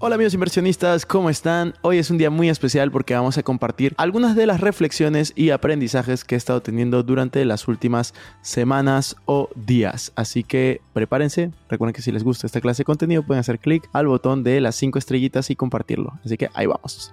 Hola amigos inversionistas, ¿cómo están? Hoy es un día muy especial porque vamos a compartir algunas de las reflexiones y aprendizajes que he estado teniendo durante las últimas semanas o días. Así que prepárense, recuerden que si les gusta esta clase de contenido pueden hacer clic al botón de las 5 estrellitas y compartirlo. Así que ahí vamos.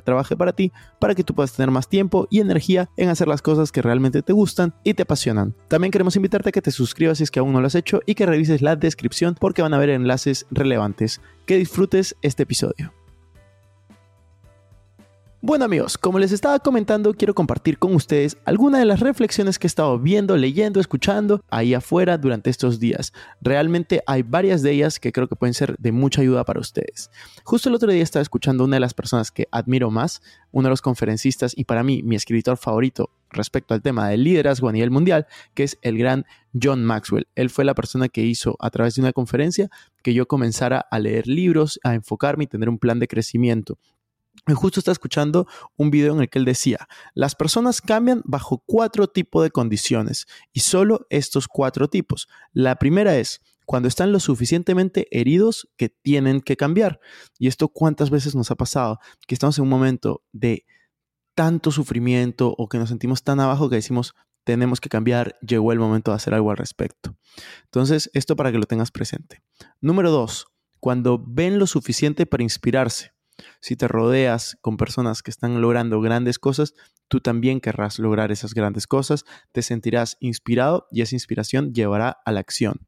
trabaje para ti, para que tú puedas tener más tiempo y energía en hacer las cosas que realmente te gustan y te apasionan. También queremos invitarte a que te suscribas si es que aún no lo has hecho y que revises la descripción porque van a haber enlaces relevantes. Que disfrutes este episodio. Bueno amigos, como les estaba comentando, quiero compartir con ustedes algunas de las reflexiones que he estado viendo, leyendo, escuchando ahí afuera durante estos días. Realmente hay varias de ellas que creo que pueden ser de mucha ayuda para ustedes. Justo el otro día estaba escuchando una de las personas que admiro más, uno de los conferencistas y para mí mi escritor favorito respecto al tema del liderazgo a nivel mundial, que es el gran John Maxwell. Él fue la persona que hizo a través de una conferencia que yo comenzara a leer libros, a enfocarme y tener un plan de crecimiento. Justo está escuchando un video en el que él decía, las personas cambian bajo cuatro tipos de condiciones y solo estos cuatro tipos. La primera es cuando están lo suficientemente heridos que tienen que cambiar. Y esto cuántas veces nos ha pasado, que estamos en un momento de tanto sufrimiento o que nos sentimos tan abajo que decimos, tenemos que cambiar, llegó el momento de hacer algo al respecto. Entonces, esto para que lo tengas presente. Número dos, cuando ven lo suficiente para inspirarse. Si te rodeas con personas que están logrando grandes cosas, tú también querrás lograr esas grandes cosas, te sentirás inspirado y esa inspiración llevará a la acción.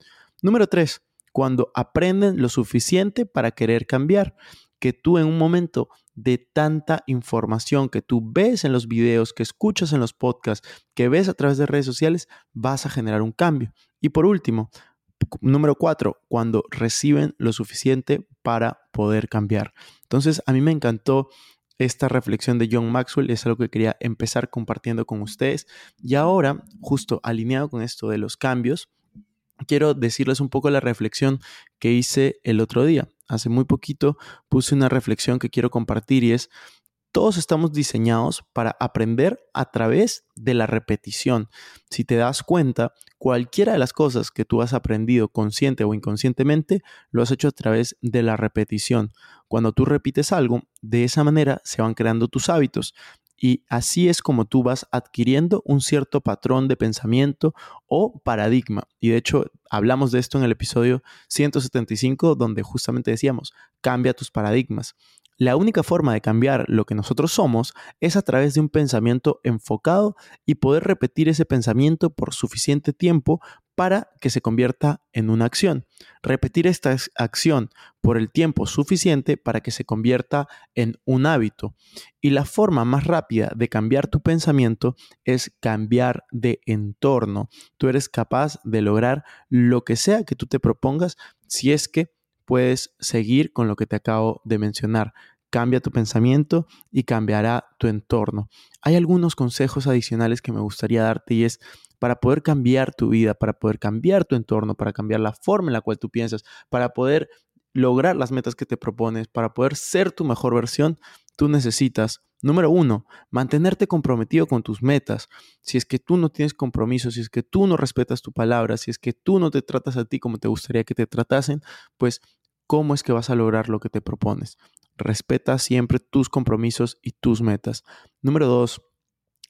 Número tres, cuando aprenden lo suficiente para querer cambiar, que tú en un momento de tanta información que tú ves en los videos, que escuchas en los podcasts, que ves a través de redes sociales, vas a generar un cambio. Y por último, número cuatro, cuando reciben lo suficiente para poder cambiar. Entonces, a mí me encantó esta reflexión de John Maxwell, es algo que quería empezar compartiendo con ustedes. Y ahora, justo alineado con esto de los cambios, quiero decirles un poco la reflexión que hice el otro día. Hace muy poquito puse una reflexión que quiero compartir y es, todos estamos diseñados para aprender a través de la repetición. Si te das cuenta, cualquiera de las cosas que tú has aprendido consciente o inconscientemente, lo has hecho a través de la repetición. Cuando tú repites algo, de esa manera se van creando tus hábitos. Y así es como tú vas adquiriendo un cierto patrón de pensamiento o paradigma. Y de hecho, hablamos de esto en el episodio 175, donde justamente decíamos, cambia tus paradigmas. La única forma de cambiar lo que nosotros somos es a través de un pensamiento enfocado y poder repetir ese pensamiento por suficiente tiempo para que se convierta en una acción. Repetir esta acción por el tiempo suficiente para que se convierta en un hábito. Y la forma más rápida de cambiar tu pensamiento es cambiar de entorno. Tú eres capaz de lograr lo que sea que tú te propongas si es que puedes seguir con lo que te acabo de mencionar. Cambia tu pensamiento y cambiará tu entorno. Hay algunos consejos adicionales que me gustaría darte y es para poder cambiar tu vida, para poder cambiar tu entorno, para cambiar la forma en la cual tú piensas, para poder lograr las metas que te propones, para poder ser tu mejor versión, tú necesitas, número uno, mantenerte comprometido con tus metas. Si es que tú no tienes compromiso, si es que tú no respetas tu palabra, si es que tú no te tratas a ti como te gustaría que te tratasen, pues ¿cómo es que vas a lograr lo que te propones? Respeta siempre tus compromisos y tus metas. Número dos,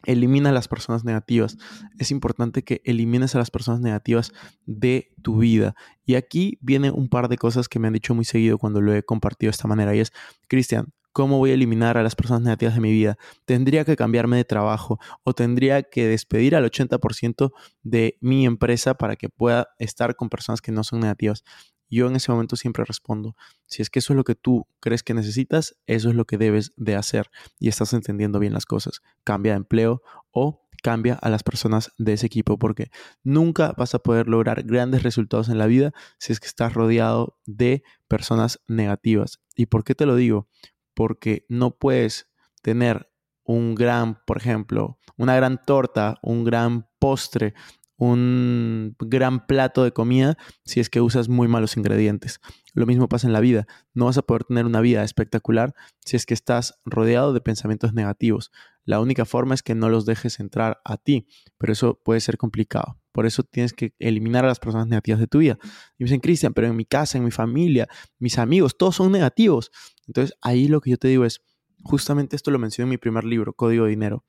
elimina a las personas negativas. Es importante que elimines a las personas negativas de tu vida. Y aquí viene un par de cosas que me han dicho muy seguido cuando lo he compartido de esta manera. Y es, Cristian, ¿cómo voy a eliminar a las personas negativas de mi vida? Tendría que cambiarme de trabajo o tendría que despedir al 80% de mi empresa para que pueda estar con personas que no son negativas yo en ese momento siempre respondo, si es que eso es lo que tú crees que necesitas, eso es lo que debes de hacer y estás entendiendo bien las cosas. Cambia de empleo o cambia a las personas de ese equipo porque nunca vas a poder lograr grandes resultados en la vida si es que estás rodeado de personas negativas. ¿Y por qué te lo digo? Porque no puedes tener un gran, por ejemplo, una gran torta, un gran postre, un gran plato de comida si es que usas muy malos ingredientes. Lo mismo pasa en la vida. No vas a poder tener una vida espectacular si es que estás rodeado de pensamientos negativos. La única forma es que no los dejes entrar a ti, pero eso puede ser complicado. Por eso tienes que eliminar a las personas negativas de tu vida. Y me dicen, Cristian, pero en mi casa, en mi familia, mis amigos, todos son negativos. Entonces ahí lo que yo te digo es, justamente esto lo mencioné en mi primer libro, Código de Dinero.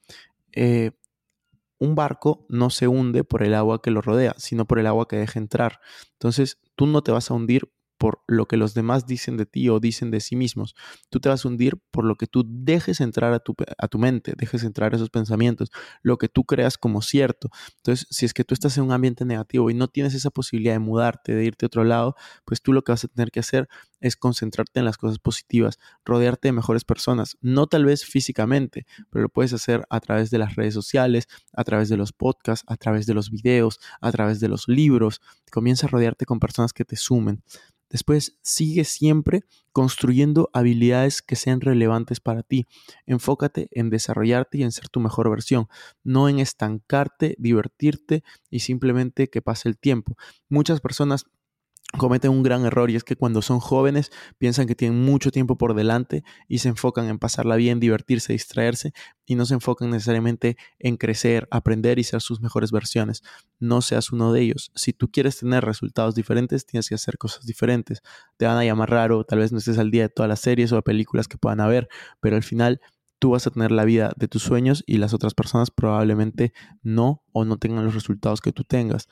Eh, un barco no se hunde por el agua que lo rodea, sino por el agua que deja entrar. Entonces, tú no te vas a hundir por lo que los demás dicen de ti o dicen de sí mismos. Tú te vas a hundir por lo que tú dejes entrar a tu, a tu mente, dejes entrar esos pensamientos, lo que tú creas como cierto. Entonces, si es que tú estás en un ambiente negativo y no tienes esa posibilidad de mudarte, de irte a otro lado, pues tú lo que vas a tener que hacer es concentrarte en las cosas positivas, rodearte de mejores personas, no tal vez físicamente, pero lo puedes hacer a través de las redes sociales, a través de los podcasts, a través de los videos, a través de los libros. Comienza a rodearte con personas que te sumen. Después, sigue siempre construyendo habilidades que sean relevantes para ti. Enfócate en desarrollarte y en ser tu mejor versión, no en estancarte, divertirte y simplemente que pase el tiempo. Muchas personas cometen un gran error y es que cuando son jóvenes piensan que tienen mucho tiempo por delante y se enfocan en pasarla bien, divertirse, distraerse y no se enfocan necesariamente en crecer, aprender y ser sus mejores versiones. No seas uno de ellos. Si tú quieres tener resultados diferentes, tienes que hacer cosas diferentes. Te van a llamar raro, tal vez no estés al día de todas las series o películas que puedan haber, pero al final tú vas a tener la vida de tus sueños y las otras personas probablemente no o no tengan los resultados que tú tengas.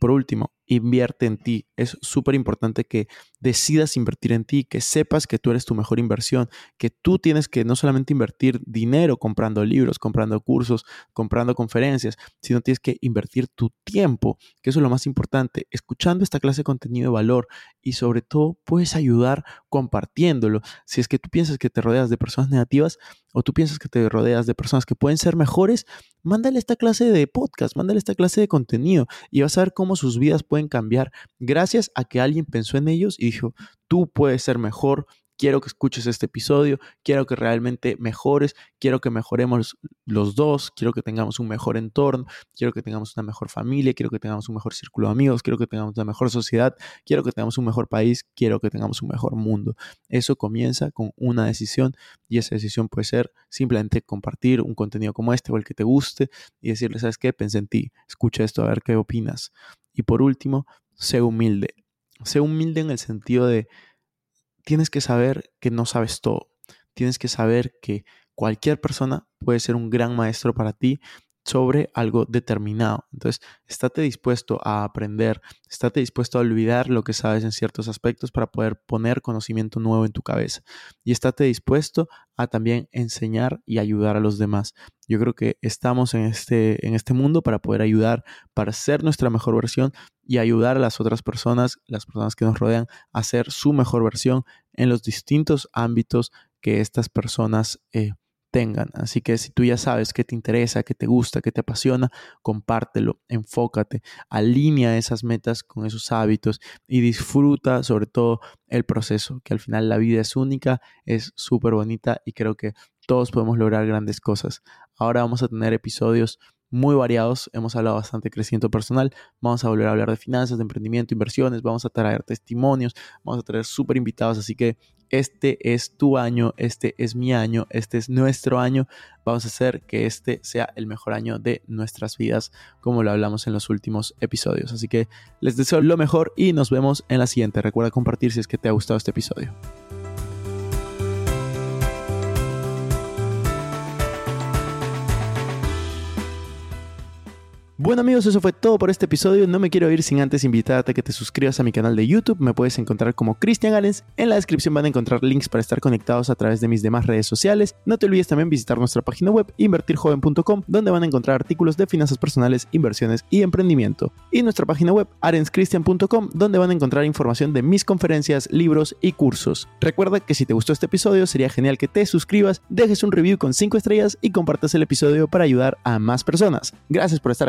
Por último, invierte en ti. Es súper importante que decidas invertir en ti, que sepas que tú eres tu mejor inversión, que tú tienes que no solamente invertir dinero comprando libros, comprando cursos, comprando conferencias, sino tienes que invertir tu tiempo, que eso es lo más importante, escuchando esta clase de contenido de valor y sobre todo puedes ayudar compartiéndolo. Si es que tú piensas que te rodeas de personas negativas o tú piensas que te rodeas de personas que pueden ser mejores, mándale esta clase de podcast, mándale esta clase de contenido y vas a ver cómo sus vidas pueden cambiar gracias a que alguien pensó en ellos y dijo, tú puedes ser mejor, quiero que escuches este episodio, quiero que realmente mejores, quiero que mejoremos los dos, quiero que tengamos un mejor entorno, quiero que tengamos una mejor familia, quiero que tengamos un mejor círculo de amigos, quiero que tengamos una mejor sociedad, quiero que tengamos un mejor país, quiero que tengamos un mejor mundo. Eso comienza con una decisión y esa decisión puede ser simplemente compartir un contenido como este o el que te guste y decirle, ¿sabes qué? Pensé en ti, escucha esto a ver qué opinas. Y por último, sé humilde. Sé humilde en el sentido de, tienes que saber que no sabes todo. Tienes que saber que cualquier persona puede ser un gran maestro para ti sobre algo determinado. Entonces, estate dispuesto a aprender, estate dispuesto a olvidar lo que sabes en ciertos aspectos para poder poner conocimiento nuevo en tu cabeza. Y estate dispuesto a también enseñar y ayudar a los demás. Yo creo que estamos en este, en este mundo para poder ayudar, para ser nuestra mejor versión y ayudar a las otras personas, las personas que nos rodean, a ser su mejor versión en los distintos ámbitos que estas personas eh, tengan. Así que si tú ya sabes qué te interesa, qué te gusta, qué te apasiona, compártelo, enfócate, alinea esas metas con esos hábitos y disfruta sobre todo el proceso, que al final la vida es única, es súper bonita y creo que todos podemos lograr grandes cosas. Ahora vamos a tener episodios muy variados. Hemos hablado bastante de crecimiento personal. Vamos a volver a hablar de finanzas, de emprendimiento, inversiones. Vamos a traer testimonios. Vamos a traer súper invitados. Así que este es tu año, este es mi año, este es nuestro año. Vamos a hacer que este sea el mejor año de nuestras vidas, como lo hablamos en los últimos episodios. Así que les deseo lo mejor y nos vemos en la siguiente. Recuerda compartir si es que te ha gustado este episodio. Bueno amigos, eso fue todo por este episodio. No me quiero ir sin antes invitarte a que te suscribas a mi canal de YouTube. Me puedes encontrar como Cristian Gallens. En la descripción van a encontrar links para estar conectados a través de mis demás redes sociales. No te olvides también visitar nuestra página web invertirjoven.com donde van a encontrar artículos de finanzas personales, inversiones y emprendimiento. Y nuestra página web arenscristian.com donde van a encontrar información de mis conferencias, libros y cursos. Recuerda que si te gustó este episodio sería genial que te suscribas, dejes un review con 5 estrellas y compartas el episodio para ayudar a más personas. Gracias por estar